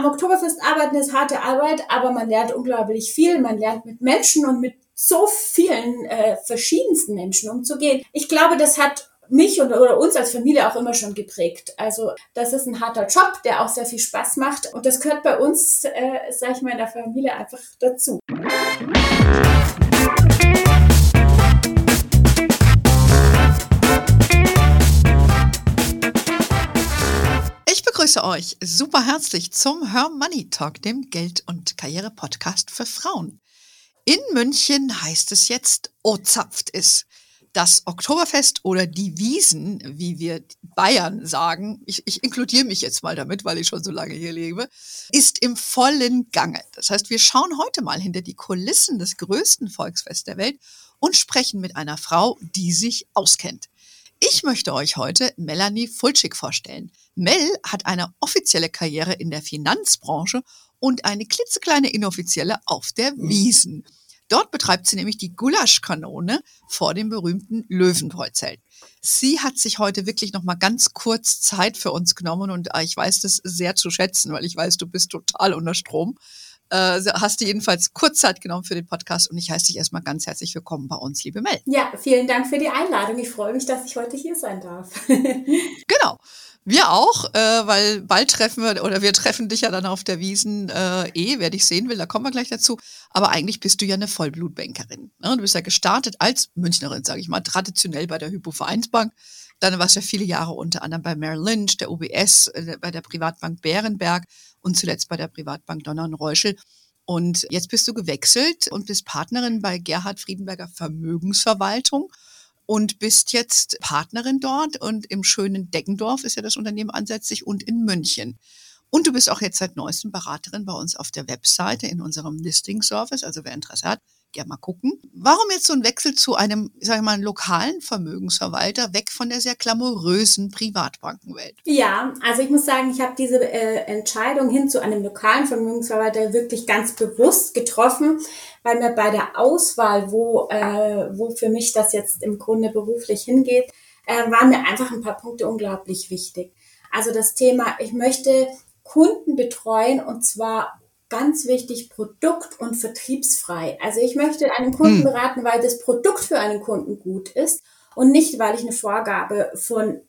am Oktoberfest arbeiten ist harte Arbeit, aber man lernt unglaublich viel. Man lernt mit Menschen und mit so vielen äh, verschiedensten Menschen umzugehen. Ich glaube, das hat mich und, oder uns als Familie auch immer schon geprägt. Also das ist ein harter Job, der auch sehr viel Spaß macht und das gehört bei uns, äh, sage ich mal, in der Familie einfach dazu. Begrüße euch super herzlich zum Her Money Talk, dem Geld- und Karriere-Podcast für Frauen. In München heißt es jetzt, oh zapft ist das Oktoberfest oder die Wiesen, wie wir Bayern sagen, ich, ich inkludiere mich jetzt mal damit, weil ich schon so lange hier lebe, ist im vollen Gange. Das heißt, wir schauen heute mal hinter die Kulissen des größten Volksfests der Welt und sprechen mit einer Frau, die sich auskennt. Ich möchte euch heute Melanie Fulschig vorstellen. Mel hat eine offizielle Karriere in der Finanzbranche und eine klitzekleine inoffizielle auf der Wiesen. Dort betreibt sie nämlich die Gulaschkanone vor dem berühmten Löwenbräuzelt. Sie hat sich heute wirklich noch mal ganz kurz Zeit für uns genommen und äh, ich weiß das sehr zu schätzen, weil ich weiß, du bist total unter Strom. Äh, hast du jedenfalls kurz Zeit genommen für den Podcast und ich heiße dich erstmal ganz herzlich willkommen bei uns, liebe Mel. Ja, vielen Dank für die Einladung. Ich freue mich, dass ich heute hier sein darf. genau. Wir auch, äh, weil bald treffen wir, oder wir treffen dich ja dann auf der Wiesen äh, eh, wer dich sehen will, da kommen wir gleich dazu. Aber eigentlich bist du ja eine Vollblutbankerin. Ne? Du bist ja gestartet als Münchnerin, sage ich mal, traditionell bei der Hypo-Vereinsbank. Dann warst du ja viele Jahre unter anderem bei Merrill Lynch, der UBS, äh, bei der Privatbank Bärenberg und zuletzt bei der Privatbank Donner und Reuschel. Und jetzt bist du gewechselt und bist Partnerin bei Gerhard Friedenberger Vermögensverwaltung und bist jetzt Partnerin dort und im schönen Deggendorf ist ja das Unternehmen ansässig und in München. Und du bist auch jetzt seit neuestem Beraterin bei uns auf der Webseite in unserem Listing Service. Also wer Interesse hat, gerne mal gucken. Warum jetzt so ein Wechsel zu einem, ich sage mal, lokalen Vermögensverwalter, weg von der sehr glamourösen Privatbankenwelt? Ja, also ich muss sagen, ich habe diese äh, Entscheidung hin zu einem lokalen Vermögensverwalter wirklich ganz bewusst getroffen, weil mir bei der Auswahl, wo, äh, wo für mich das jetzt im Grunde beruflich hingeht, äh, waren mir einfach ein paar Punkte unglaublich wichtig. Also das Thema, ich möchte Kunden betreuen und zwar ganz wichtig, produkt- und vertriebsfrei. Also ich möchte einen Kunden hm. beraten, weil das Produkt für einen Kunden gut ist und nicht, weil ich eine Vorgabe von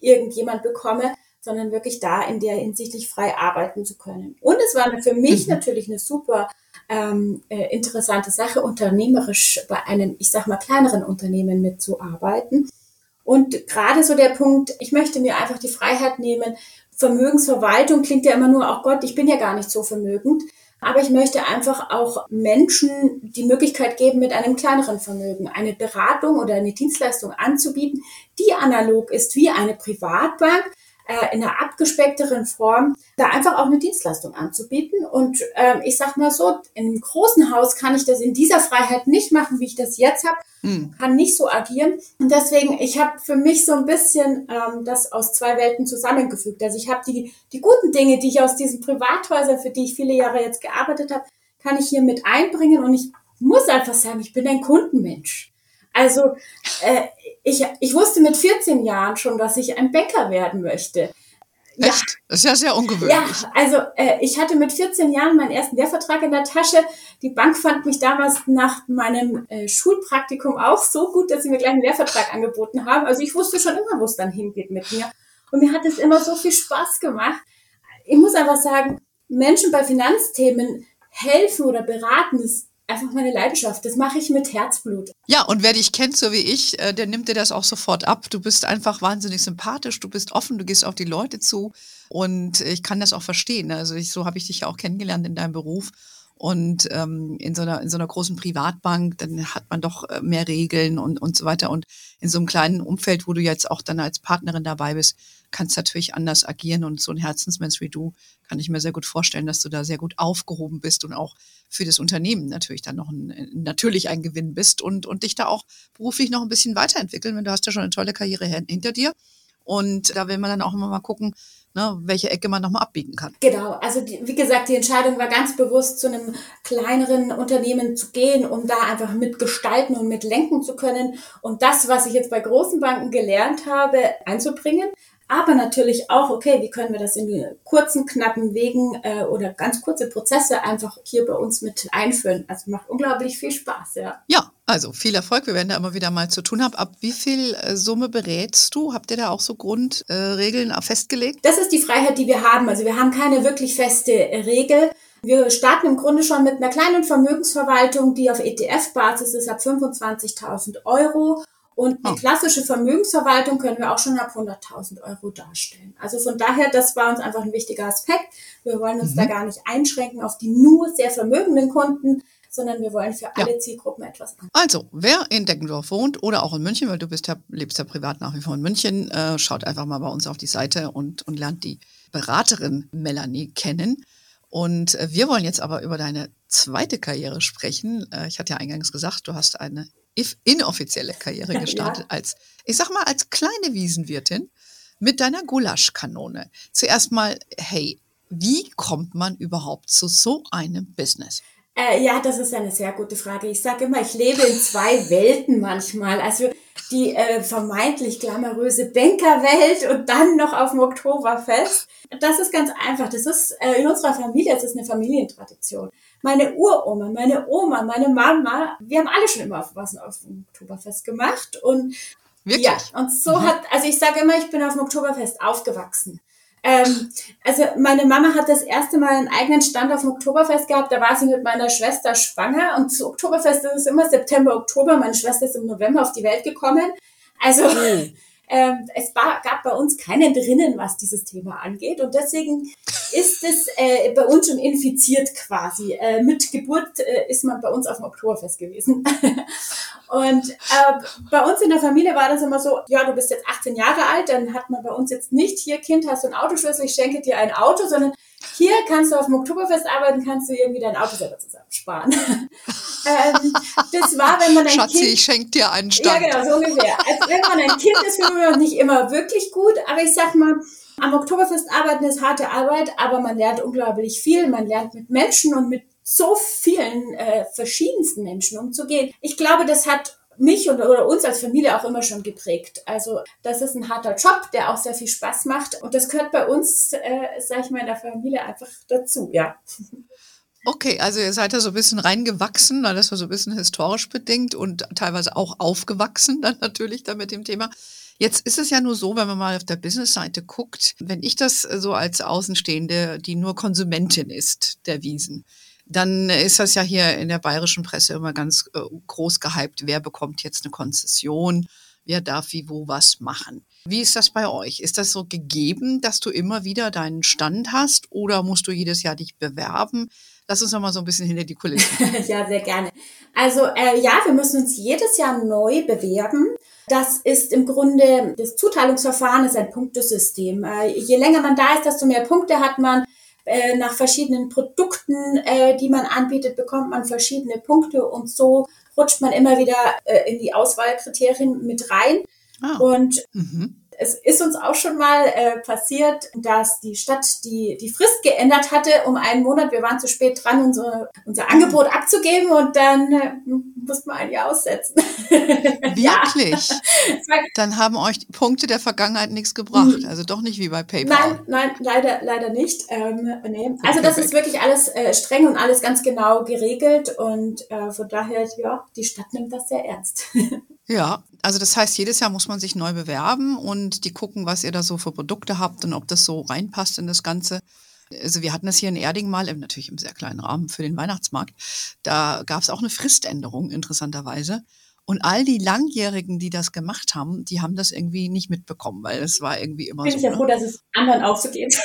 irgendjemand bekomme, sondern wirklich da in der hinsichtlich frei arbeiten zu können. Und es war für mich mhm. natürlich eine super ähm, äh, interessante Sache, unternehmerisch bei einem, ich sag mal, kleineren Unternehmen mitzuarbeiten. Und gerade so der Punkt, ich möchte mir einfach die Freiheit nehmen, Vermögensverwaltung klingt ja immer nur, auch Gott, ich bin ja gar nicht so vermögend. Aber ich möchte einfach auch Menschen die Möglichkeit geben, mit einem kleineren Vermögen eine Beratung oder eine Dienstleistung anzubieten, die analog ist wie eine Privatbank, äh, in einer abgespeckteren Form, da einfach auch eine Dienstleistung anzubieten. Und äh, ich sag mal so, in einem großen Haus kann ich das in dieser Freiheit nicht machen, wie ich das jetzt habe, hm. kann nicht so agieren. Und deswegen, ich habe für mich so ein bisschen ähm, das aus zwei Welten zusammengefügt. Also ich habe die, die guten Dinge, die ich aus diesen Privathäusern, für die ich viele Jahre jetzt gearbeitet habe, kann ich hier mit einbringen. Und ich muss einfach sagen, ich bin ein Kundenmensch. Also äh, ich, ich wusste mit 14 Jahren schon, dass ich ein Bäcker werden möchte. Ja. Echt? Das ist ja sehr ungewöhnlich. Ja, also äh, ich hatte mit 14 Jahren meinen ersten Lehrvertrag in der Tasche. Die Bank fand mich damals nach meinem äh, Schulpraktikum auch so gut, dass sie mir gleich einen Lehrvertrag angeboten haben. Also ich wusste schon immer, wo es dann hingeht mit mir. Und mir hat es immer so viel Spaß gemacht. Ich muss einfach sagen, Menschen bei Finanzthemen helfen oder beraten, ist einfach meine Leidenschaft. Das mache ich mit Herzblut. Ja, und wer dich kennt, so wie ich, äh, der nimmt dir das auch sofort ab. Du bist einfach wahnsinnig sympathisch, du bist offen, du gehst auf die Leute zu. Und ich kann das auch verstehen. Also ich, so habe ich dich ja auch kennengelernt in deinem Beruf. Und ähm, in, so einer, in so einer großen Privatbank, dann hat man doch äh, mehr Regeln und, und so weiter. Und in so einem kleinen Umfeld, wo du jetzt auch dann als Partnerin dabei bist, kannst du natürlich anders agieren. Und so ein Herzensmensch wie du, kann ich mir sehr gut vorstellen, dass du da sehr gut aufgehoben bist und auch für das Unternehmen natürlich dann noch ein, natürlich ein Gewinn bist und, und dich da auch beruflich noch ein bisschen weiterentwickeln. Wenn du hast ja schon eine tolle Karriere hinter dir. Und da will man dann auch immer mal gucken, ne, welche Ecke man nochmal abbiegen kann. Genau, also die, wie gesagt, die Entscheidung war ganz bewusst, zu einem kleineren Unternehmen zu gehen, um da einfach mitgestalten und mitlenken zu können und das, was ich jetzt bei großen Banken gelernt habe, einzubringen. Aber natürlich auch, okay, wie können wir das in kurzen, knappen Wegen äh, oder ganz kurze Prozesse einfach hier bei uns mit einführen. Also macht unglaublich viel Spaß, ja. Ja, also viel Erfolg. Wir werden da immer wieder mal zu tun haben. Ab wie viel äh, Summe berätst du? Habt ihr da auch so Grundregeln äh, festgelegt? Das ist die Freiheit, die wir haben. Also wir haben keine wirklich feste äh, Regel. Wir starten im Grunde schon mit einer kleinen Vermögensverwaltung, die auf ETF-Basis ist, ab 25.000 Euro. Und die ah. klassische Vermögensverwaltung können wir auch schon ab 100.000 Euro darstellen. Also von daher, das war uns einfach ein wichtiger Aspekt. Wir wollen uns mhm. da gar nicht einschränken auf die nur sehr vermögenden Kunden, sondern wir wollen für alle ja. Zielgruppen etwas an. Also, wer in Deckendorf wohnt oder auch in München, weil du bist ja, lebst ja privat nach wie vor in München, äh, schaut einfach mal bei uns auf die Seite und, und lernt die Beraterin Melanie kennen. Und äh, wir wollen jetzt aber über deine zweite Karriere sprechen. Äh, ich hatte ja eingangs gesagt, du hast eine inoffizielle Karriere gestartet ja. als, ich sag mal, als kleine Wiesenwirtin mit deiner Gulaschkanone. Zuerst mal, hey, wie kommt man überhaupt zu so einem Business? Äh, ja, das ist eine sehr gute Frage. Ich sage immer, ich lebe in zwei Welten manchmal. Also die äh, vermeintlich glamouröse Bankerwelt und dann noch auf dem Oktoberfest. Das ist ganz einfach. Das ist äh, in unserer Familie, das ist eine Familientradition meine Uroma, meine Oma, meine Mama, wir haben alle schon immer auf was auf dem Oktoberfest gemacht und Wirklich? Ja, und so mhm. hat, also ich sage immer, ich bin auf dem Oktoberfest aufgewachsen. Ähm, also meine Mama hat das erste Mal einen eigenen Stand auf dem Oktoberfest gehabt, da war sie mit meiner Schwester schwanger und zu Oktoberfest ist es immer September, Oktober, meine Schwester ist im November auf die Welt gekommen. Also mhm. ähm, es gab bei uns keinen drinnen, was dieses Thema angeht und deswegen ist es äh, bei uns schon infiziert quasi. Äh, mit Geburt äh, ist man bei uns auf dem Oktoberfest gewesen. und äh, bei uns in der Familie war das immer so, ja, du bist jetzt 18 Jahre alt, dann hat man bei uns jetzt nicht, hier Kind, hast du einen Autoschlüssel, ich schenke dir ein Auto, sondern hier kannst du auf dem Oktoberfest arbeiten, kannst du irgendwie dein Auto selber zusammensparen. ähm, das war, wenn man ein Schatzi, Kind... ich schenke dir einen Stand. Ja, genau, so ungefähr. Also wenn man ein Kind ist, findet man nicht immer wirklich gut, aber ich sag mal, am Oktoberfest arbeiten ist harte Arbeit, aber man lernt unglaublich viel. Man lernt mit Menschen und mit so vielen äh, verschiedensten Menschen umzugehen. Ich glaube, das hat mich und, oder uns als Familie auch immer schon geprägt. Also das ist ein harter Job, der auch sehr viel Spaß macht und das gehört bei uns, äh, sage ich mal, in der Familie einfach dazu, ja. Okay, also ihr seid da so ein bisschen reingewachsen, das war so ein bisschen historisch bedingt und teilweise auch aufgewachsen dann natürlich da mit dem Thema. Jetzt ist es ja nur so, wenn man mal auf der Business-Seite guckt, wenn ich das so als Außenstehende, die nur Konsumentin ist der Wiesen, dann ist das ja hier in der bayerischen Presse immer ganz äh, groß gehypt, wer bekommt jetzt eine Konzession, wer darf wie wo was machen. Wie ist das bei euch? Ist das so gegeben, dass du immer wieder deinen Stand hast oder musst du jedes Jahr dich bewerben? Lass uns noch mal so ein bisschen hinter die Kulissen. ja, sehr gerne. Also äh, ja, wir müssen uns jedes Jahr neu bewerben. Das ist im Grunde, das Zuteilungsverfahren ist ein Punktesystem. Äh, je länger man da ist, desto mehr Punkte hat man. Äh, nach verschiedenen Produkten, äh, die man anbietet, bekommt man verschiedene Punkte und so rutscht man immer wieder äh, in die Auswahlkriterien mit rein. Ah. Und mhm es ist uns auch schon mal äh, passiert, dass die Stadt die, die Frist geändert hatte um einen Monat. Wir waren zu spät dran, unser, unser Angebot abzugeben und dann äh, mussten wir ein Jahr aussetzen. Wirklich? dann haben euch die Punkte der Vergangenheit nichts gebracht. Mhm. Also doch nicht wie bei PayPal. Nein, nein, leider, leider nicht. Ähm, nee. Also das ist wirklich alles äh, streng und alles ganz genau geregelt und äh, von daher, ja, die Stadt nimmt das sehr ernst. Ja, also das heißt, jedes Jahr muss man sich neu bewerben und die gucken, was ihr da so für Produkte habt und ob das so reinpasst in das Ganze. Also wir hatten das hier in Erding mal, natürlich im sehr kleinen Rahmen für den Weihnachtsmarkt. Da gab es auch eine Friständerung, interessanterweise. Und all die Langjährigen, die das gemacht haben, die haben das irgendwie nicht mitbekommen, weil es war irgendwie immer Bin so. Ich bin ja froh, dass es anderen auch so geht.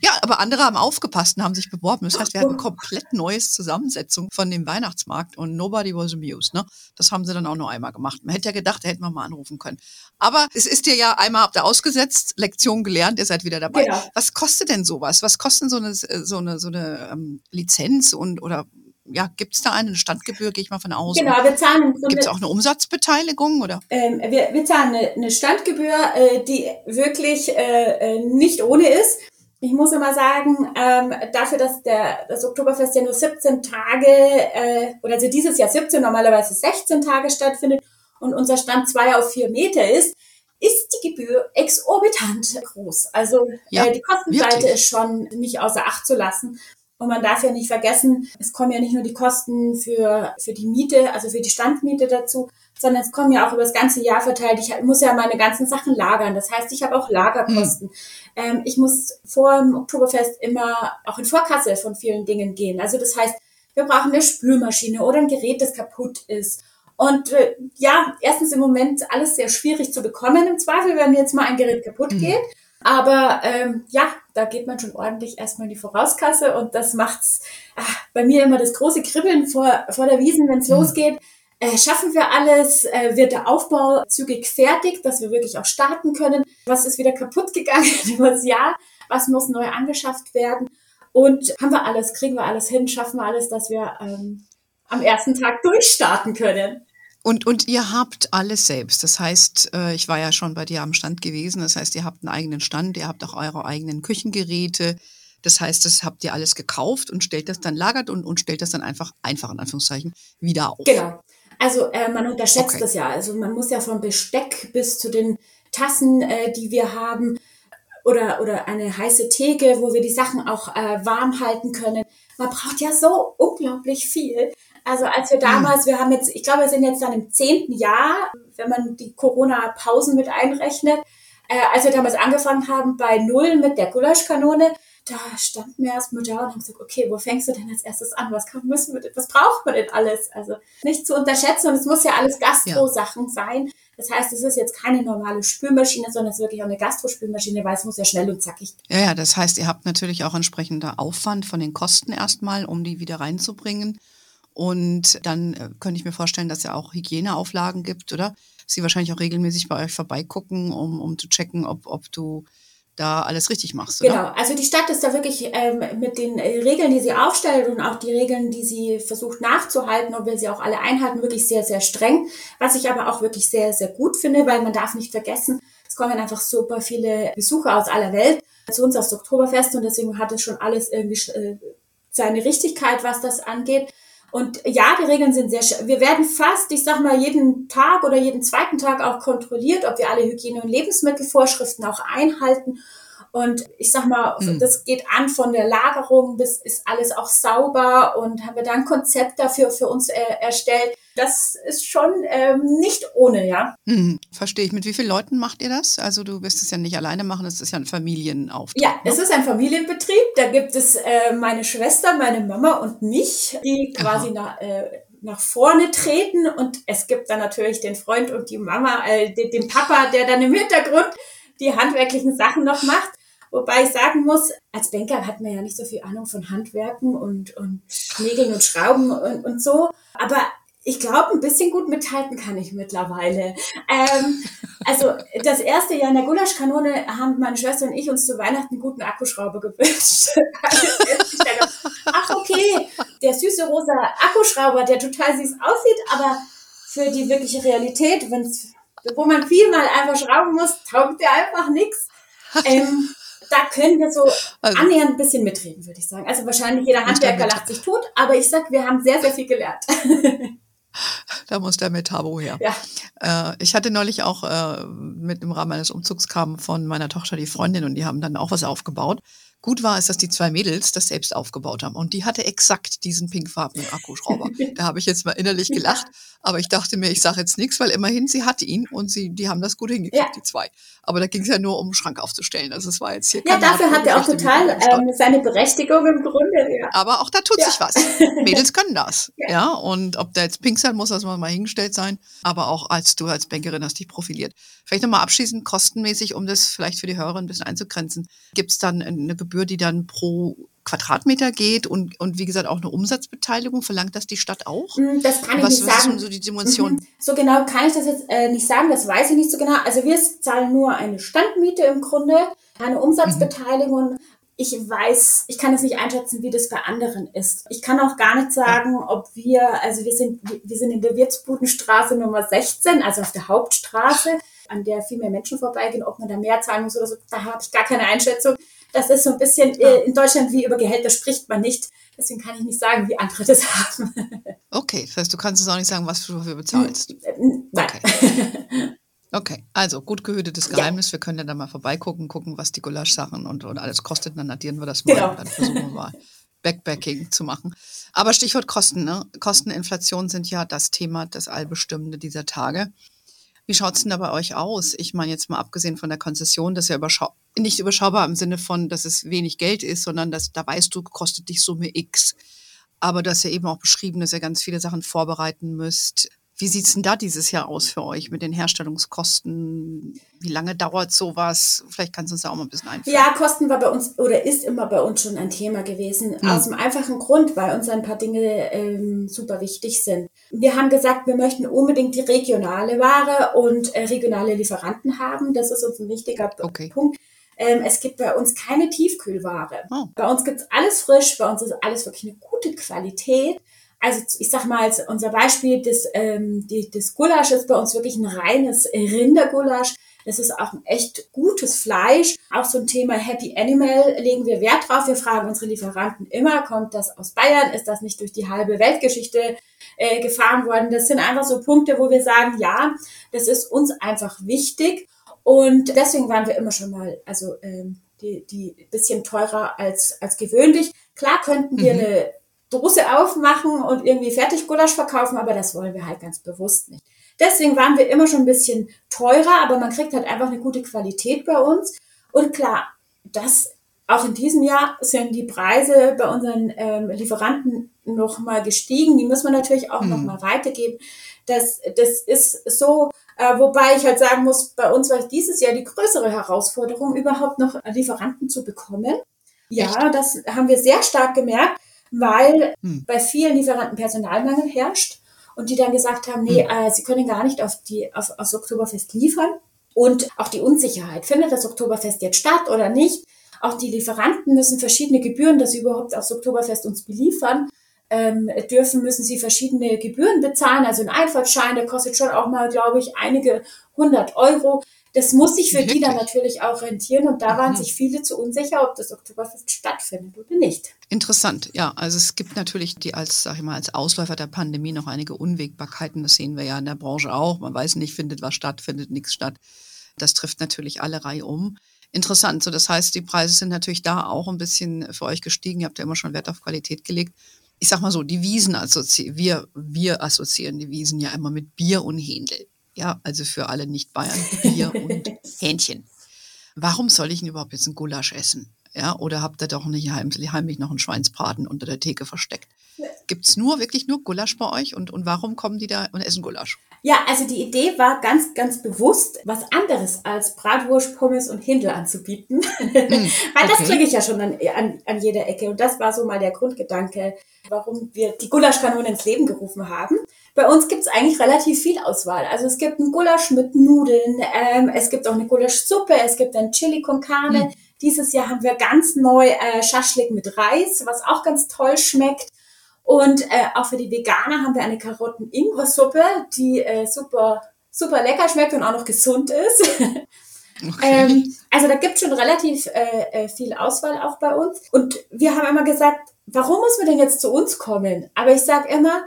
Ja, aber andere haben aufgepasst und haben sich beworben. Das heißt, wir hatten komplett neues Zusammensetzung von dem Weihnachtsmarkt und nobody was amused. Ne? Das haben sie dann auch nur einmal gemacht. Man hätte ja gedacht, da hätten wir mal anrufen können. Aber es ist dir ja einmal habt ihr ausgesetzt, Lektion gelernt, ihr seid wieder dabei. Genau. Was kostet denn sowas? Was kostet so eine, so eine, so eine ähm, Lizenz und oder ja, gibt es da eine Standgebühr, gehe ich mal von aus? Genau, wir zahlen Grunde. Gibt es auch eine Umsatzbeteiligung oder? Ähm, wir, wir zahlen eine, eine Standgebühr, äh, die wirklich äh, äh nicht ohne ist. Ich muss immer sagen, ähm, dafür, dass der, das Oktoberfest ja nur 17 Tage, äh, oder also dieses Jahr 17, normalerweise 16 Tage stattfindet und unser Stand zwei auf vier Meter ist, ist die Gebühr exorbitant groß. Also ja, äh, die Kostenseite wirklich? ist schon nicht außer Acht zu lassen. Und man darf ja nicht vergessen, es kommen ja nicht nur die Kosten für, für die Miete, also für die Standmiete dazu, sondern es kommen ja auch über das ganze Jahr verteilt. Ich muss ja meine ganzen Sachen lagern. Das heißt, ich habe auch Lagerkosten. Mhm. Ich muss vor dem Oktoberfest immer auch in Vorkasse von vielen Dingen gehen. Also das heißt, wir brauchen eine Spülmaschine oder ein Gerät, das kaputt ist. Und äh, ja, erstens im Moment alles sehr schwierig zu bekommen im Zweifel, wenn jetzt mal ein Gerät kaputt mhm. geht. Aber ähm, ja, da geht man schon ordentlich erstmal in die Vorauskasse und das macht's ach, bei mir immer das große Kribbeln vor, vor der Wiesen, wenn es mhm. losgeht. Äh, schaffen wir alles? Äh, wird der Aufbau zügig fertig, dass wir wirklich auch starten können? Was ist wieder kaputt gegangen über das Jahr? Was muss neu angeschafft werden? Und haben wir alles? Kriegen wir alles hin? Schaffen wir alles, dass wir ähm, am ersten Tag durchstarten können? Und, und ihr habt alles selbst. Das heißt, äh, ich war ja schon bei dir am Stand gewesen. Das heißt, ihr habt einen eigenen Stand, ihr habt auch eure eigenen Küchengeräte. Das heißt, das habt ihr alles gekauft und stellt das dann, lagert und, und stellt das dann einfach, einfach in Anführungszeichen, wieder auf. Genau. Also äh, man unterschätzt okay. das ja. Also man muss ja von Besteck bis zu den Tassen, äh, die wir haben, oder, oder eine heiße Theke, wo wir die Sachen auch äh, warm halten können. Man braucht ja so unglaublich viel. Also als wir damals, wir haben jetzt, ich glaube, wir sind jetzt dann im zehnten Jahr, wenn man die Corona-Pausen mit einrechnet, äh, als wir damals angefangen haben bei Null mit der Gulaschkanone, da standen wir erstmal da und haben gesagt, okay, wo fängst du denn als erstes an? Was kann, müssen wir, was braucht man denn alles? Also nicht zu unterschätzen und es muss ja alles Gastro-Sachen ja. sein. Das heißt, es ist jetzt keine normale Spülmaschine, sondern es ist wirklich auch eine Gastrospülmaschine, weil es muss ja schnell und zackig. Ja, ja, das heißt, ihr habt natürlich auch entsprechender Aufwand von den Kosten erstmal, um die wieder reinzubringen. Und dann äh, könnte ich mir vorstellen, dass es ja auch Hygieneauflagen gibt, oder? Sie wahrscheinlich auch regelmäßig bei euch vorbeigucken, um, um zu checken, ob, ob du da alles richtig machst. Oder? Genau, also die Stadt ist da wirklich ähm, mit den äh, Regeln, die sie aufstellt und auch die Regeln, die sie versucht nachzuhalten, und will sie auch alle einhalten, wirklich sehr, sehr streng. Was ich aber auch wirklich sehr, sehr gut finde, weil man darf nicht vergessen, es kommen einfach super viele Besucher aus aller Welt zu uns aufs Oktoberfest und deswegen hat es schon alles irgendwie äh, seine Richtigkeit, was das angeht. Und ja, die Regeln sind sehr, wir werden fast, ich sag mal, jeden Tag oder jeden zweiten Tag auch kontrolliert, ob wir alle Hygiene- und Lebensmittelvorschriften auch einhalten. Und ich sag mal, mhm. das geht an von der Lagerung bis ist alles auch sauber und haben wir da ein Konzept dafür für uns äh, erstellt. Das ist schon ähm, nicht ohne, ja. Mhm, verstehe ich. Mit wie vielen Leuten macht ihr das? Also du wirst es ja nicht alleine machen, es ist ja ein Familienauftrag. Ja, ne? es ist ein Familienbetrieb. Da gibt es äh, meine Schwester, meine Mama und mich, die quasi nach, äh, nach vorne treten und es gibt dann natürlich den Freund und die Mama, äh, den, den Papa, der dann im Hintergrund die handwerklichen Sachen noch macht. Wobei ich sagen muss, als Banker hat man ja nicht so viel Ahnung von Handwerken und, und Nägeln und Schrauben und, und so. Aber ich glaube, ein bisschen gut mithalten kann ich mittlerweile. Ähm, also das erste Jahr in der Gulaschkanone haben meine Schwester und ich uns zu Weihnachten einen guten Akkuschrauber gewünscht. Ach okay, der süße rosa Akkuschrauber, der total süß aussieht, aber für die wirkliche Realität, wenn's, wo man viel mal einfach schrauben muss, taugt der einfach nichts. Ähm, da können wir so also, annähernd ein bisschen mitreden, würde ich sagen. Also wahrscheinlich jeder Handwerker lacht sich tot, aber ich sag, wir haben sehr, sehr viel gelernt. Da muss der Metabo her. Ja. Äh, ich hatte neulich auch äh, mit im Rahmen eines Umzugs kam von meiner Tochter die Freundin und die haben dann auch was aufgebaut. Gut war es, dass die zwei Mädels das selbst aufgebaut haben. Und die hatte exakt diesen pinkfarbenen Akkuschrauber. da habe ich jetzt mal innerlich gelacht. Aber ich dachte mir, ich sage jetzt nichts, weil immerhin sie hatte ihn und sie, die haben das gut hingekriegt, ja. die zwei. Aber da ging es ja nur um Schrank aufzustellen. Also es war jetzt hier Ja, dafür hat er auch total ähm, seine Berechtigung im Grunde. Ja. Aber auch da tut ja. sich was. Mädels können das. Ja. ja. Und ob da jetzt pink sein muss, das muss mal hingestellt sein. Aber auch als du als Bankerin hast dich profiliert. Vielleicht nochmal abschließend kostenmäßig, um das vielleicht für die Hörer ein bisschen einzugrenzen. Gibt es dann eine Gebühr, die dann pro Quadratmeter geht und, und wie gesagt auch eine Umsatzbeteiligung? Verlangt das die Stadt auch? Hm, das kann ich was, nicht was sagen. Ist so die Dimension? Mhm. So genau kann ich das jetzt äh, nicht sagen, das weiß ich nicht so genau. Also wir zahlen nur eine Standmiete im Grunde, keine Umsatzbeteiligung. Mhm. Ich weiß, ich kann es nicht einschätzen, wie das bei anderen ist. Ich kann auch gar nicht sagen, ob wir, also wir sind, wir sind in der Wirtsbudenstraße Nummer 16, also auf der Hauptstraße an der viel mehr Menschen vorbeigehen, ob man da mehr zahlen muss oder so, da habe ich gar keine Einschätzung. Das ist so ein bisschen äh, in Deutschland wie über Gehälter spricht man nicht. Deswegen kann ich nicht sagen, wie andere das haben. Okay, das heißt, du kannst es auch nicht sagen, was du dafür bezahlst. Nein. Okay. Okay, also gut gehütetes Geheimnis. Ja. Wir können ja da mal vorbeigucken, gucken, was die Gulaschsachen und, und alles kostet. Dann addieren wir das mal genau. und dann versuchen wir mal Backbacking zu machen. Aber Stichwort Kosten. Ne? Kosteninflation sind ja das Thema, das Allbestimmende dieser Tage. Wie schaut es denn da bei euch aus? Ich meine jetzt mal abgesehen von der Konzession, das ist ja überschau nicht überschaubar im Sinne von, dass es wenig Geld ist, sondern dass da weißt du, kostet dich Summe X. Aber du hast ja eben auch beschrieben, dass ihr ganz viele Sachen vorbereiten müsst. Wie sieht's denn da dieses Jahr aus für euch mit den Herstellungskosten? Wie lange dauert sowas? Vielleicht kannst du uns da auch mal ein bisschen einführen. Ja, Kosten war bei uns oder ist immer bei uns schon ein Thema gewesen. Hm. Aus dem einfachen Grund, weil uns ein paar Dinge ähm, super wichtig sind. Wir haben gesagt, wir möchten unbedingt die regionale Ware und äh, regionale Lieferanten haben. Das ist uns ein wichtiger okay. Punkt. Ähm, es gibt bei uns keine Tiefkühlware. Oh. Bei uns gibt's alles frisch, bei uns ist alles wirklich eine gute Qualität also ich sag mal, unser Beispiel des, ähm, die, des Gulasch ist bei uns wirklich ein reines Rindergulasch. Das ist auch ein echt gutes Fleisch. Auch so ein Thema Happy Animal legen wir Wert drauf. Wir fragen unsere Lieferanten immer, kommt das aus Bayern? Ist das nicht durch die halbe Weltgeschichte äh, gefahren worden? Das sind einfach so Punkte, wo wir sagen, ja, das ist uns einfach wichtig. Und deswegen waren wir immer schon mal, also ähm, die, die bisschen teurer als, als gewöhnlich. Klar könnten wir mhm. eine Dose aufmachen und irgendwie Fertiggulasch verkaufen, aber das wollen wir halt ganz bewusst nicht. Deswegen waren wir immer schon ein bisschen teurer, aber man kriegt halt einfach eine gute Qualität bei uns. Und klar, das auch in diesem Jahr sind die Preise bei unseren ähm, Lieferanten nochmal gestiegen. Die müssen wir natürlich auch mhm. nochmal weitergeben. Das, das ist so, äh, wobei ich halt sagen muss, bei uns war dieses Jahr die größere Herausforderung, überhaupt noch Lieferanten zu bekommen. Ja, Echt? das haben wir sehr stark gemerkt weil hm. bei vielen Lieferanten Personalmangel herrscht und die dann gesagt haben, nee, hm. äh, sie können gar nicht auf die auf, aufs Oktoberfest liefern und auch die Unsicherheit, findet das Oktoberfest jetzt statt oder nicht? Auch die Lieferanten müssen verschiedene Gebühren, dass sie überhaupt aufs Oktoberfest uns beliefern, ähm, dürfen, müssen sie verschiedene Gebühren bezahlen. Also ein Einfahrtschein, der kostet schon auch mal, glaube ich, einige hundert Euro. Das muss sich für Wirklich? die dann natürlich auch rentieren und da waren sich viele zu unsicher, ob das Oktoberfest stattfindet oder nicht. Interessant, ja. Also es gibt natürlich die als, sag ich mal, als Ausläufer der Pandemie noch einige Unwägbarkeiten. Das sehen wir ja in der Branche auch. Man weiß nicht, findet was statt, findet nichts statt. Das trifft natürlich alle Reihe um. Interessant. So, das heißt, die Preise sind natürlich da auch ein bisschen für euch gestiegen. Ihr habt ja immer schon Wert auf Qualität gelegt. Ich sag mal so, die Wiesen assoziieren, wir, wir assoziieren die Wiesen ja immer mit Bier und Händel. Ja, also für alle Nicht-Bayern, Bier und Hähnchen. Warum soll ich denn überhaupt jetzt einen Gulasch essen? Ja, oder habt ihr doch nicht heimlich noch einen Schweinsbraten unter der Theke versteckt? Gibt es nur, wirklich nur Gulasch bei euch? Und, und warum kommen die da und essen Gulasch? Ja, also die Idee war ganz, ganz bewusst, was anderes als Bratwurst, Pommes und Hindel anzubieten. Mm, Weil das kriege ich ja schon an, an, an jeder Ecke. Und das war so mal der Grundgedanke, warum wir die Gulaschkanone ins Leben gerufen haben. Bei uns gibt es eigentlich relativ viel Auswahl. Also es gibt einen Gulasch mit Nudeln, ähm, es gibt auch eine Gulaschsuppe, es gibt ein Chili con Carne. Mm. Dieses Jahr haben wir ganz neu äh, Schaschlik mit Reis, was auch ganz toll schmeckt. Und äh, auch für die Veganer haben wir eine Karotten-Ingwer-Suppe, die äh, super, super lecker schmeckt und auch noch gesund ist. Okay. Ähm, also da gibt schon relativ äh, äh, viel Auswahl auch bei uns. Und wir haben immer gesagt, warum muss man denn jetzt zu uns kommen? Aber ich sage immer,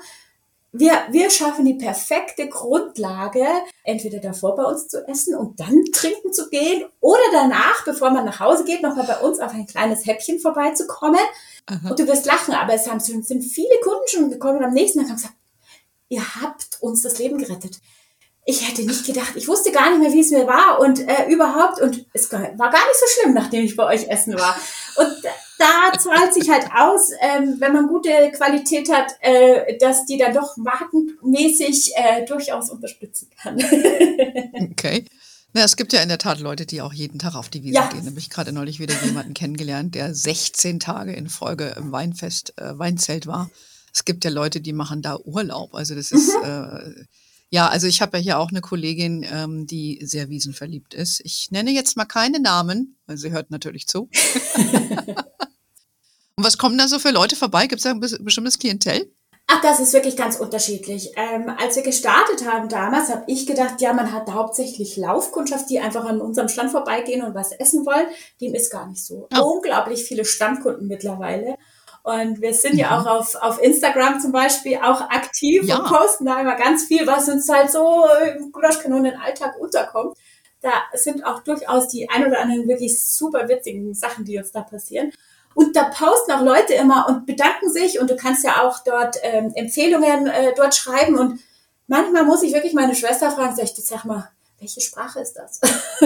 wir, wir schaffen die perfekte Grundlage, entweder davor bei uns zu essen und dann trinken zu gehen oder danach, bevor man nach Hause geht, nochmal bei uns auf ein kleines Häppchen vorbeizukommen. Aha. Und du wirst lachen, aber es haben, sind viele Kunden schon gekommen und am nächsten Tag haben gesagt, ihr habt uns das Leben gerettet. Ich hätte nicht gedacht, ich wusste gar nicht mehr, wie es mir war und äh, überhaupt und es war gar nicht so schlimm, nachdem ich bei euch essen war. Und da zahlt sich halt aus, ähm, wenn man gute Qualität hat, äh, dass die dann doch markenmäßig äh, durchaus unterstützen kann. okay. Na, es gibt ja in der Tat Leute, die auch jeden Tag auf die Wiese ja. gehen. Da habe ich gerade neulich wieder jemanden kennengelernt, der 16 Tage in Folge im Weinfest, äh, Weinzelt war. Es gibt ja Leute, die machen da Urlaub. Also das ist mhm. äh, ja, also ich habe ja hier auch eine Kollegin, ähm, die sehr wiesenverliebt ist. Ich nenne jetzt mal keine Namen, weil sie hört natürlich zu. Und was kommen da so für Leute vorbei? Gibt es da ein bestimmtes Klientel? Ach, das ist wirklich ganz unterschiedlich. Ähm, als wir gestartet haben damals, habe ich gedacht, ja, man hat hauptsächlich Laufkundschaft, die einfach an unserem Stand vorbeigehen und was essen wollen. Dem ist gar nicht so. Oh. Unglaublich viele Stammkunden mittlerweile. Und wir sind mhm. ja auch auf, auf Instagram zum Beispiel auch aktiv ja. und posten da immer ganz viel, was uns halt so im Gulaschkanonen-Alltag unterkommt. Da sind auch durchaus die ein oder anderen wirklich super witzigen Sachen, die uns da passieren. Und da posten auch Leute immer und bedanken sich und du kannst ja auch dort ähm, Empfehlungen äh, dort schreiben und manchmal muss ich wirklich meine Schwester fragen, sag ich, sag mal, welche Sprache ist das?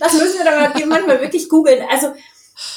das müssen wir dann mal manchmal wirklich googeln. Also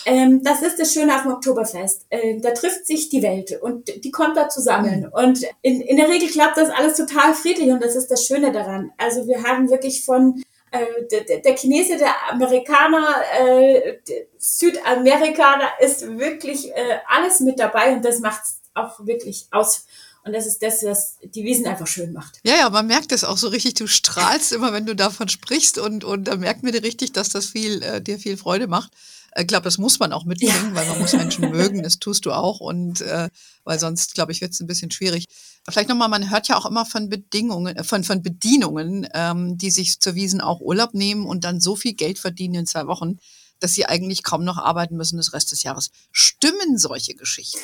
ähm, das ist das Schöne auf dem Oktoberfest. Äh, da trifft sich die Welt und die kommt da zusammen. Mhm. Und in, in der Regel klappt das alles total friedlich und das ist das Schöne daran. Also wir haben wirklich von äh, der, der Chinese, der Amerikaner, äh, Südamerika, da ist wirklich äh, alles mit dabei und das macht auch wirklich aus. Und das ist das, was die Wiesen einfach schön macht. Ja, ja, man merkt es auch so richtig. Du strahlst immer, wenn du davon sprichst und, und da merkt man dir richtig, dass das viel, äh, dir viel Freude macht. Ich glaube, das muss man auch mitbringen, ja. weil man muss Menschen mögen. Das tust du auch. Und äh, weil sonst, glaube ich, wird es ein bisschen schwierig. Vielleicht nochmal, man hört ja auch immer von Bedingungen, äh, von, von Bedienungen, ähm, die sich zur Wiesen auch Urlaub nehmen und dann so viel Geld verdienen in zwei Wochen, dass sie eigentlich kaum noch arbeiten müssen das Rest des Jahres. Stimmen solche Geschichten?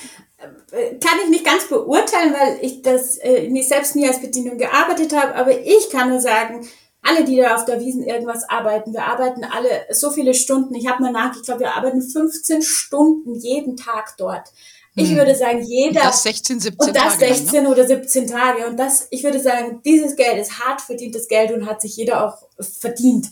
Äh, kann ich nicht ganz beurteilen, weil ich das äh, nicht, selbst nie als Bedienung gearbeitet habe, aber ich kann nur sagen, alle, die da auf der Wiesen irgendwas arbeiten, wir arbeiten alle so viele Stunden. Ich habe mal nach, ich glaube, wir arbeiten 15 Stunden jeden Tag dort. Ich hm. würde sagen, jeder. Und das 16, 17 Und das 16 dann, ne? oder 17 Tage. Und das, ich würde sagen, dieses Geld ist hart verdientes Geld und hat sich jeder auch verdient.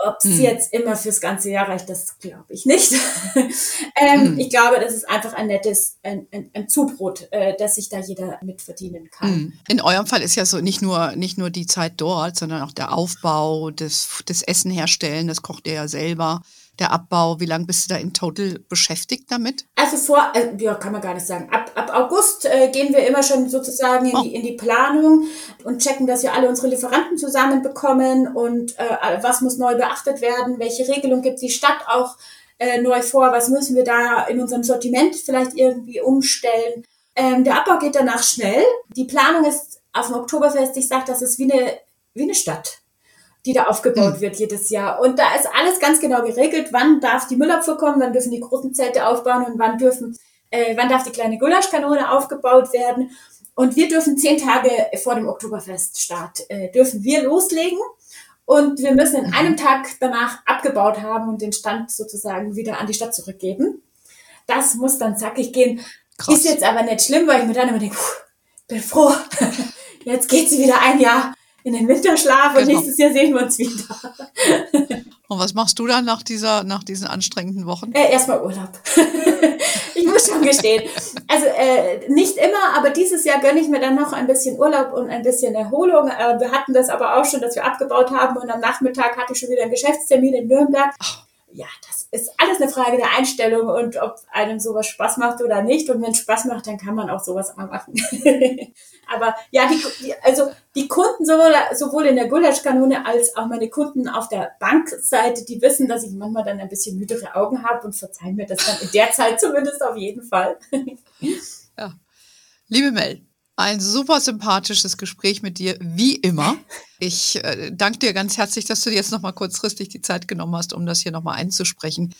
Ob es hm. jetzt immer fürs ganze Jahr reicht, das glaube ich nicht. ähm, hm. Ich glaube, das ist einfach ein nettes, ein, ein, ein Zubrot, äh, dass sich da jeder mit verdienen kann. Hm. In eurem Fall ist ja so nicht nur, nicht nur die Zeit dort, sondern auch der Aufbau, das, das Essen herstellen, das kocht ihr ja selber der Abbau? Wie lange bist du da in total beschäftigt damit? Also vor, äh, ja, kann man gar nicht sagen. Ab, ab August äh, gehen wir immer schon sozusagen in, oh. die, in die Planung und checken, dass wir alle unsere Lieferanten zusammenbekommen und äh, was muss neu beachtet werden, welche Regelung gibt die Stadt auch äh, neu vor, was müssen wir da in unserem Sortiment vielleicht irgendwie umstellen. Ähm, der Abbau geht danach schnell. Die Planung ist auf dem Oktoberfest, ich sage, das ist wie eine, wie eine Stadt die da aufgebaut mhm. wird jedes Jahr. Und da ist alles ganz genau geregelt, wann darf die Müllabfuhr kommen, wann dürfen die großen Zelte aufbauen und wann dürfen, äh, wann darf die kleine Gulaschkanone aufgebaut werden. Und wir dürfen zehn Tage vor dem Oktoberfeststart äh, dürfen wir loslegen. Und wir müssen in mhm. einem Tag danach abgebaut haben und den Stand sozusagen wieder an die Stadt zurückgeben. Das muss dann zackig gehen. Krass. Ist jetzt aber nicht schlimm, weil ich mir dann immer denke, puh, bin froh, jetzt geht sie wieder ein Jahr in den Winterschlaf genau. und nächstes Jahr sehen wir uns wieder. Und was machst du dann nach dieser, nach diesen anstrengenden Wochen? Äh, erstmal Urlaub. ich muss schon gestehen. Also äh, nicht immer, aber dieses Jahr gönne ich mir dann noch ein bisschen Urlaub und ein bisschen Erholung. Äh, wir hatten das aber auch schon, dass wir abgebaut haben und am Nachmittag hatte ich schon wieder einen Geschäftstermin in Nürnberg. Ach ja, das ist alles eine Frage der Einstellung und ob einem sowas Spaß macht oder nicht. Und wenn es Spaß macht, dann kann man auch sowas mal machen. Aber ja, die, also die Kunden sowohl, sowohl in der Gulaschkanone als auch meine Kunden auf der Bankseite, die wissen, dass ich manchmal dann ein bisschen müdere Augen habe und verzeihen mir das dann in der Zeit zumindest auf jeden Fall. ja. Liebe Mel, ein super sympathisches Gespräch mit dir, wie immer. Ich äh, danke dir ganz herzlich, dass du dir jetzt nochmal kurzfristig die Zeit genommen hast, um das hier nochmal einzusprechen.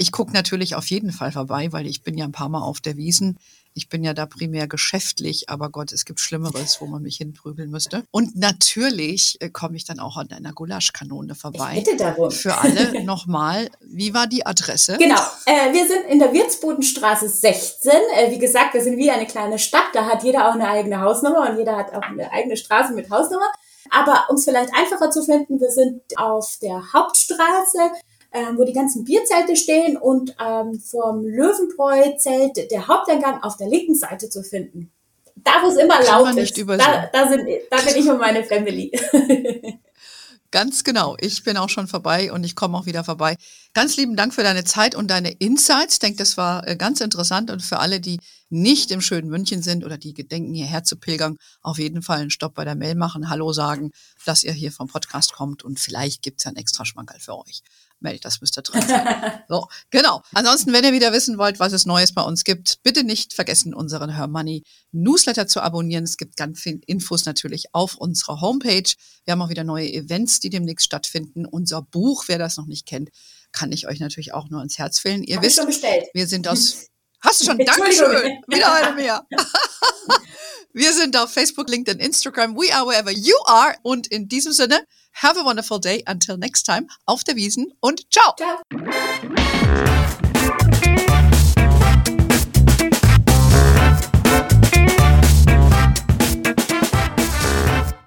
Ich gucke natürlich auf jeden Fall vorbei, weil ich bin ja ein paar Mal auf der Wiesen. Ich bin ja da primär geschäftlich, aber Gott, es gibt Schlimmeres, wo man mich hinprügeln müsste. Und natürlich äh, komme ich dann auch an einer Gulaschkanone vorbei. Ich bitte darum. Für alle nochmal, wie war die Adresse? Genau, äh, wir sind in der Wirtsbodenstraße 16. Äh, wie gesagt, wir sind wie eine kleine Stadt. Da hat jeder auch eine eigene Hausnummer und jeder hat auch eine eigene Straße mit Hausnummer. Aber um es vielleicht einfacher zu finden, wir sind auf der Hauptstraße ähm, wo die ganzen Bierzelte stehen und ähm, vom Löwenbräu-Zelt der Haupteingang auf der linken Seite zu finden. Da, wo es immer laut ist, da, da, sind, da bin ich und meine Family. Ganz genau. Ich bin auch schon vorbei und ich komme auch wieder vorbei. Ganz lieben Dank für deine Zeit und deine Insights. Ich denke, das war äh, ganz interessant und für alle, die nicht im schönen München sind oder die gedenken, hierher zu pilgern, auf jeden Fall einen Stopp bei der Mail machen, Hallo sagen, dass ihr hier vom Podcast kommt und vielleicht gibt's ja einen extra Schmankerl für euch. Meld, das müsste drin sein. so, genau. Ansonsten, wenn ihr wieder wissen wollt, was es Neues bei uns gibt, bitte nicht vergessen, unseren Her Money Newsletter zu abonnieren. Es gibt ganz viele Infos natürlich auf unserer Homepage. Wir haben auch wieder neue Events, die demnächst stattfinden. Unser Buch, wer das noch nicht kennt, kann ich euch natürlich auch nur ans Herz füllen. Ihr Hab wisst, wir sind aus Hast du schon? Dankeschön. Wieder eine mehr. Wir sind auf Facebook, LinkedIn, Instagram. We are wherever you are. Und in diesem Sinne, have a wonderful day. Until next time. Auf der Wiesen und ciao. Ciao.